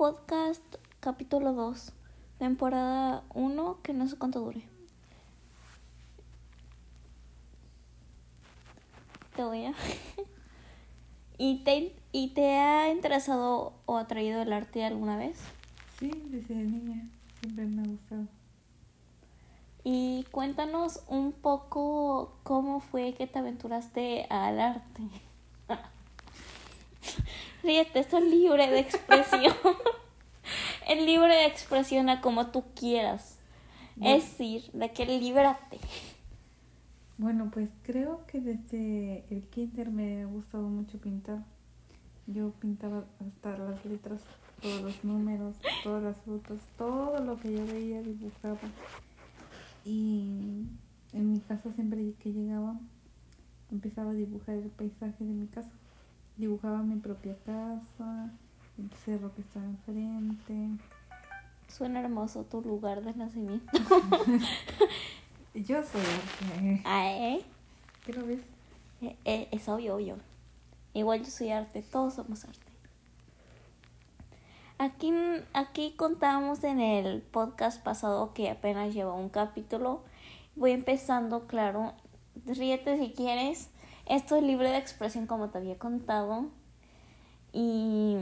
podcast capítulo 2, temporada 1, que no sé cuánto dure. Te voy a... ¿Y te, ¿Y te ha interesado o atraído el arte alguna vez? Sí, desde niña siempre me ha gustado. Y cuéntanos un poco cómo fue que te aventuraste al arte. Fíjate, esto es libre de expresión. es libre de expresión a como tú quieras. Es decir, de que líbrate. Bueno, pues creo que desde el kinder me ha gustado mucho pintar. Yo pintaba hasta las letras, todos los números, todas las frutas, todo lo que yo veía dibujaba. Y en mi casa siempre que llegaba empezaba a dibujar el paisaje de mi casa. Dibujaba mi propia casa, el cerro que estaba enfrente. Suena hermoso tu lugar de nacimiento. yo soy arte. Ah, ¿eh? ¿Qué lo ves? Eh, eh, es obvio, obvio. Igual yo soy arte, todos somos arte. Aquí, aquí contábamos en el podcast pasado que apenas lleva un capítulo. Voy empezando, claro. Ríete si quieres. Esto es libre de expresión como te había contado. Y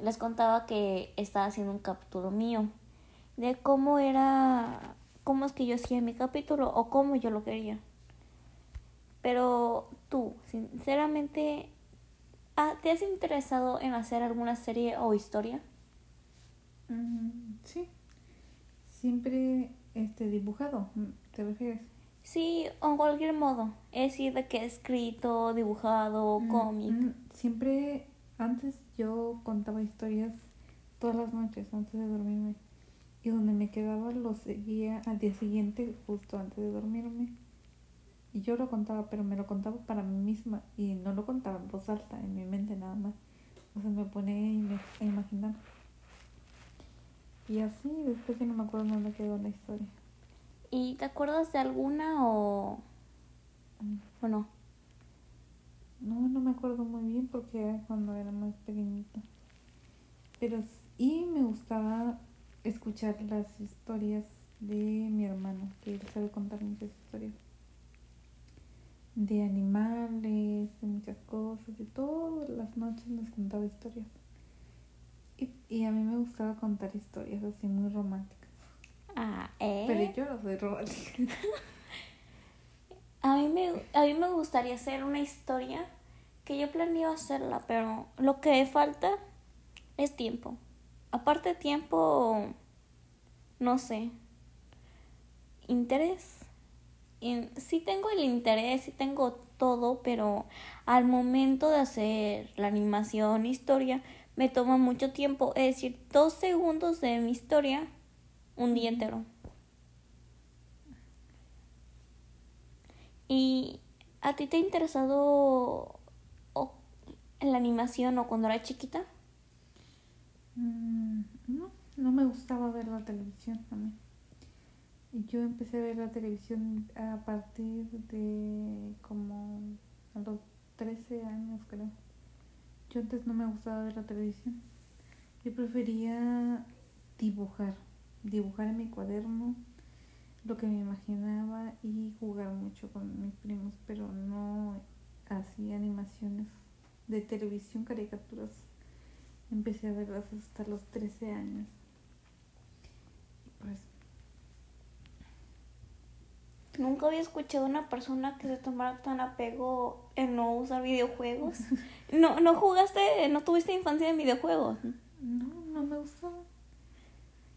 les contaba que estaba haciendo un capítulo mío. De cómo era, cómo es que yo hacía mi capítulo o cómo yo lo quería. Pero tú, sinceramente, ¿Te has interesado en hacer alguna serie o historia? Mm, sí. Siempre este dibujado, ¿te refieres? Sí, o en cualquier modo. Es decir, de que he escrito, dibujado, Mm, cómic. mm, Siempre, antes yo contaba historias todas las noches antes de dormirme. Y donde me quedaba lo seguía al día siguiente, justo antes de dormirme. Y yo lo contaba, pero me lo contaba para mí misma. Y no lo contaba en voz alta, en mi mente nada más. O sea, me ima- a imaginar. Y así, después ya no me acuerdo dónde quedó la historia. ¿Y te acuerdas de alguna o, o no? No, no me acuerdo muy bien porque era cuando era más pequeñita. Pero y me gustaba escuchar las historias de mi hermano, que sabe contar muchas historias. De animales, de muchas cosas, de todas las noches nos contaba historias. Y, y a mí me gustaba contar historias así muy románticas. Ah, ¿eh? Pero yo no soy romántica. A mí, me, a mí me gustaría hacer una historia que yo planeo hacerla, pero lo que falta es tiempo. Aparte de tiempo, no sé, interés. Y sí tengo el interés, sí tengo todo, pero al momento de hacer la animación, historia, me toma mucho tiempo. Es decir, dos segundos de mi historia, un día entero. ¿Y a ti te ha interesado o- en la animación o cuando era chiquita? Mm, No, no me gustaba ver la televisión a mí. Yo empecé a ver la televisión a partir de como a los 13 años, creo. Yo antes no me gustaba ver la televisión. Yo prefería dibujar, dibujar en mi cuaderno lo que me imaginaba y jugar mucho con mis primos, pero no así animaciones de televisión, caricaturas. Empecé a verlas hasta los 13 años. Pues, Nunca había escuchado a una persona que se tomara tan apego en no usar videojuegos. No, no jugaste, no tuviste infancia en videojuegos, no, no me gustaba.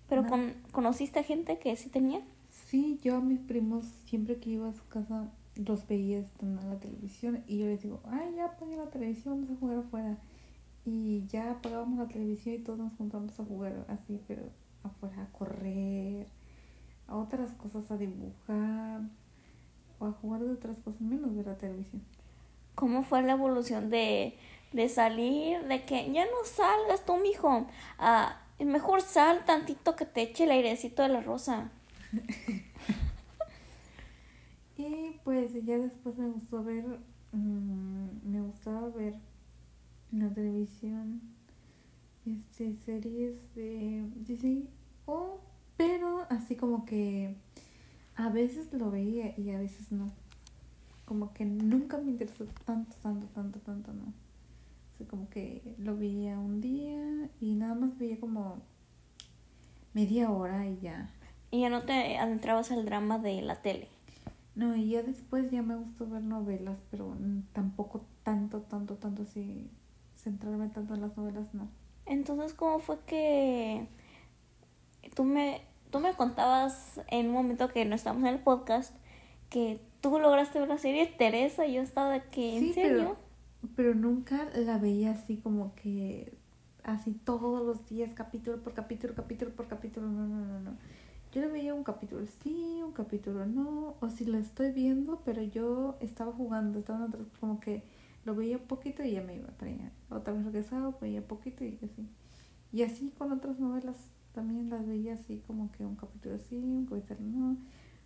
Pero No. con, conociste gente que sí tenía. Sí, yo a mis primos, siempre que iba a su casa, los veía estando en la televisión y yo les digo, ay, ya apagué la televisión, vamos a jugar afuera. Y ya apagábamos la televisión y todos nos juntamos a jugar así, pero afuera, a correr, a otras cosas, a dibujar, o a jugar de otras cosas menos de la televisión. ¿Cómo fue la evolución de, de salir, de que ya no salgas tú, mijo? Ah, mejor sal tantito que te eche el airecito de la rosa. Y pues ya después me gustó ver, mm, me gustaba ver en la televisión este, series de Disney. O, pero así como que a veces lo veía y a veces no. Como que nunca me interesó tanto, tanto, tanto, tanto, no. O sea, como que lo veía un día y nada más veía como media hora y ya. Y ya no te adentrabas al drama de la tele. No, y ya después ya me gustó ver novelas, pero tampoco tanto, tanto, tanto así, centrarme tanto en las novelas, no. Entonces, ¿cómo fue que tú me, tú me contabas en un momento que no estábamos en el podcast que tú lograste ver la serie Teresa y yo estaba de que, ¿en Sí, serio? pero, pero nunca la veía así como que, así todos los días, capítulo por capítulo, capítulo por capítulo, no, no, no, no. Yo le veía un capítulo sí, un capítulo no, o si lo estoy viendo, pero yo estaba jugando, estaba en otro, como que lo veía poquito y ya me iba para allá. Otra vez regresaba, veía poquito y así. Y así con otras novelas también las veía así como que un capítulo sí, un capítulo no,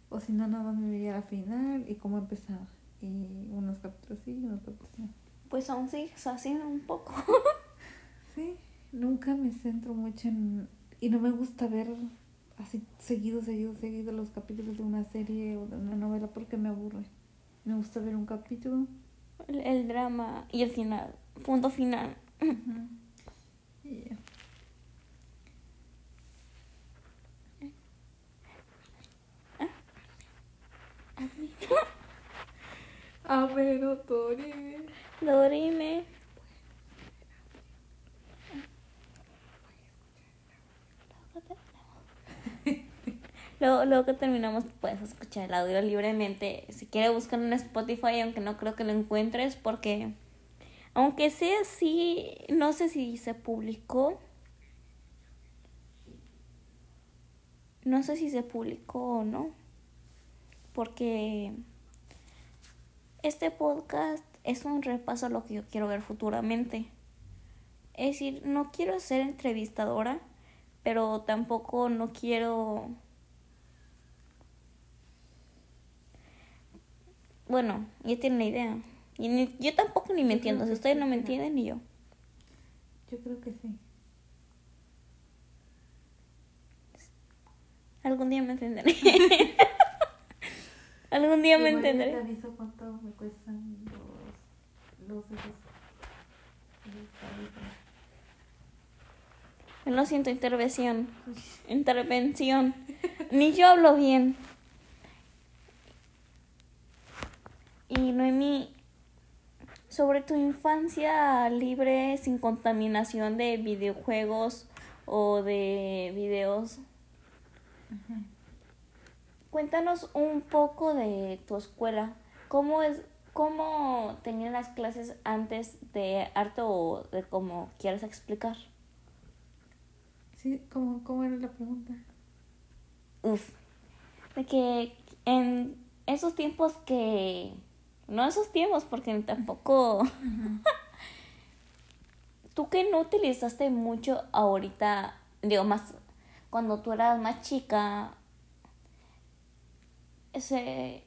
o si no, nada más me veía la final y cómo empezaba. Y unos capítulos sí, unos capítulos no. Pues aún sigues haciendo un poco. Sí, nunca me centro mucho en... Y no me gusta ver así seguido, seguido, seguido los capítulos de una serie o de una novela porque me aburre. Me gusta ver un capítulo. el, el drama y el final, punto final. Y ya. A ver, Otori. Dorime. Luego, luego que terminamos puedes escuchar el audio libremente. Si quieres buscar en Spotify, aunque no creo que lo encuentres porque aunque sea así, no sé si se publicó. No sé si se publicó o no. Porque este podcast es un repaso a lo que yo quiero ver futuramente. Es decir, no quiero ser entrevistadora, pero tampoco no quiero... Bueno, ya tienen la idea. Y ni- yo tampoco ni me Yo entiendo. Si ustedes no me entienden, ni yo. Yo creo que sí. Algún día me entenderé. Algún día me ya Te entenderé. aviso cuánto me cuestan Lo siento, intervención. Intervención. Ni yo hablo bien. Y Noemi, sobre tu infancia libre, sin contaminación de videojuegos o de videos, cuéntanos un poco de tu escuela. ¿Cómo es, cómo tenían las clases antes de arte o de cómo quieras explicar? Sí, ¿cómo, ¿cómo era la pregunta? Uf. De que en esos tiempos que. No esos tiempos, porque tampoco. Tú que no utilizaste mucho ahorita, digo, más. Cuando tú eras más chica. Ese.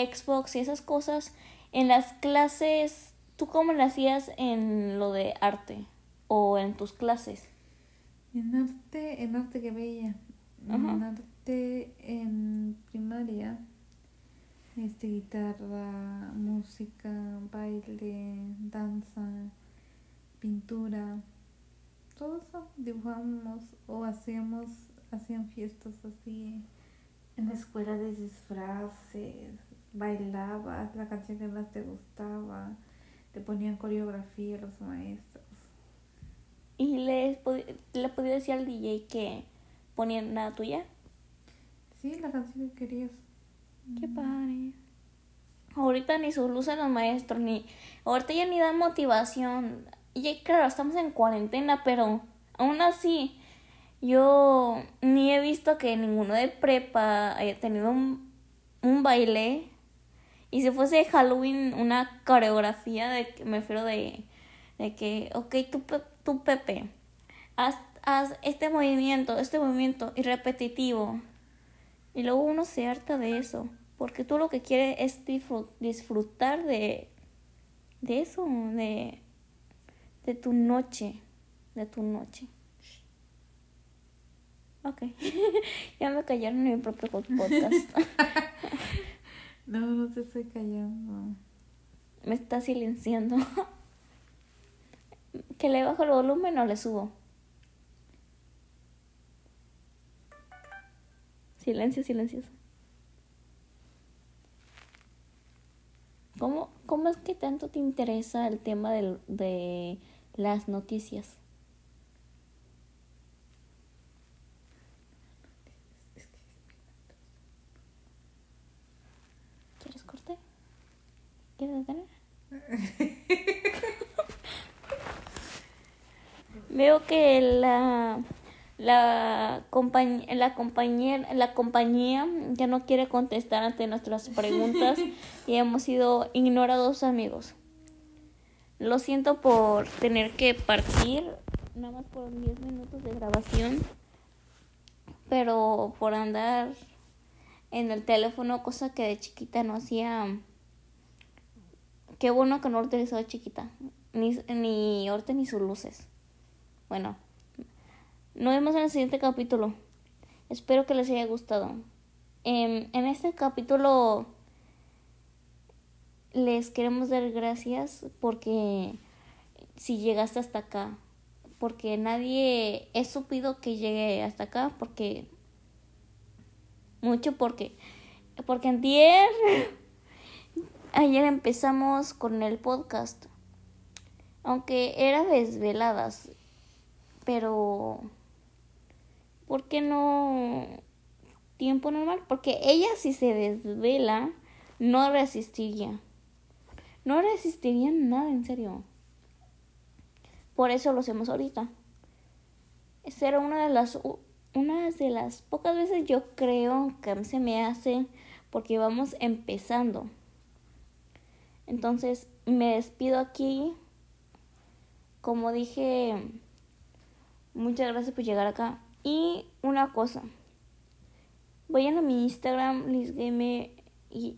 Xbox y esas cosas. En las clases. ¿Tú cómo le hacías en lo de arte? O en tus clases. En arte, en arte que veía. En arte en primaria. Este, guitarra, música, baile, danza, pintura. Todo eso dibujábamos o hacíamos, hacían fiestas así en la escuela de disfraces, bailabas la canción que más te gustaba, te ponían coreografía los maestros. Y les le podía decir al DJ que ponían nada tuya. Sí, la canción que querías. Qué padre. Ahorita ni sus luces los maestros, ni. Ahorita ya ni dan motivación. Y claro, estamos en cuarentena, pero aún así, yo ni he visto que ninguno de prepa haya tenido un, un baile. Y si fuese Halloween, una coreografía de me refiero de, de que, ok, tú, tú Pepe, haz, haz este movimiento, este movimiento, y repetitivo. Y luego uno se harta de eso, porque tú lo que quieres es disfru- disfrutar de, de eso, de, de tu noche. de tu noche. Ok. ya me callaron en mi propio podcast. no, no te estoy callando. Me está silenciando. ¿Que le bajo el volumen o le subo? Silencio, silencioso. ¿Cómo, ¿Cómo es que tanto te interesa el tema de, de las noticias? ¿Quieres corte? ¿Quieres detener? Veo que la la, compañía, la, compañía, la compañía ya no quiere contestar ante nuestras preguntas y hemos sido ignorados amigos. Lo siento por tener que partir, nada más por 10 minutos de grabación, pero por andar en el teléfono, cosa que de chiquita no hacía. Qué bueno que no lo de chiquita, ni, ni Orte ni sus luces. Bueno, nos vemos en el siguiente capítulo. Espero que les haya gustado. En, en este capítulo les queremos dar gracias porque si llegaste hasta acá, porque nadie es supido que llegue hasta acá, porque mucho porque porque ayer ayer empezamos con el podcast, aunque era desveladas, pero ¿por qué no tiempo normal? Porque ella si se desvela, no resistiría. No resistiría nada, en serio. Por eso lo hacemos ahorita. Esa una de las una de las pocas veces yo creo que se me hace porque vamos empezando. Entonces me despido aquí. Como dije, muchas gracias por llegar acá. Y una cosa, vayan a mi Instagram, LizGamer y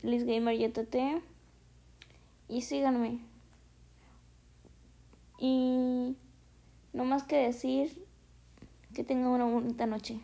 y síganme. Y no más que decir que tengan una bonita noche.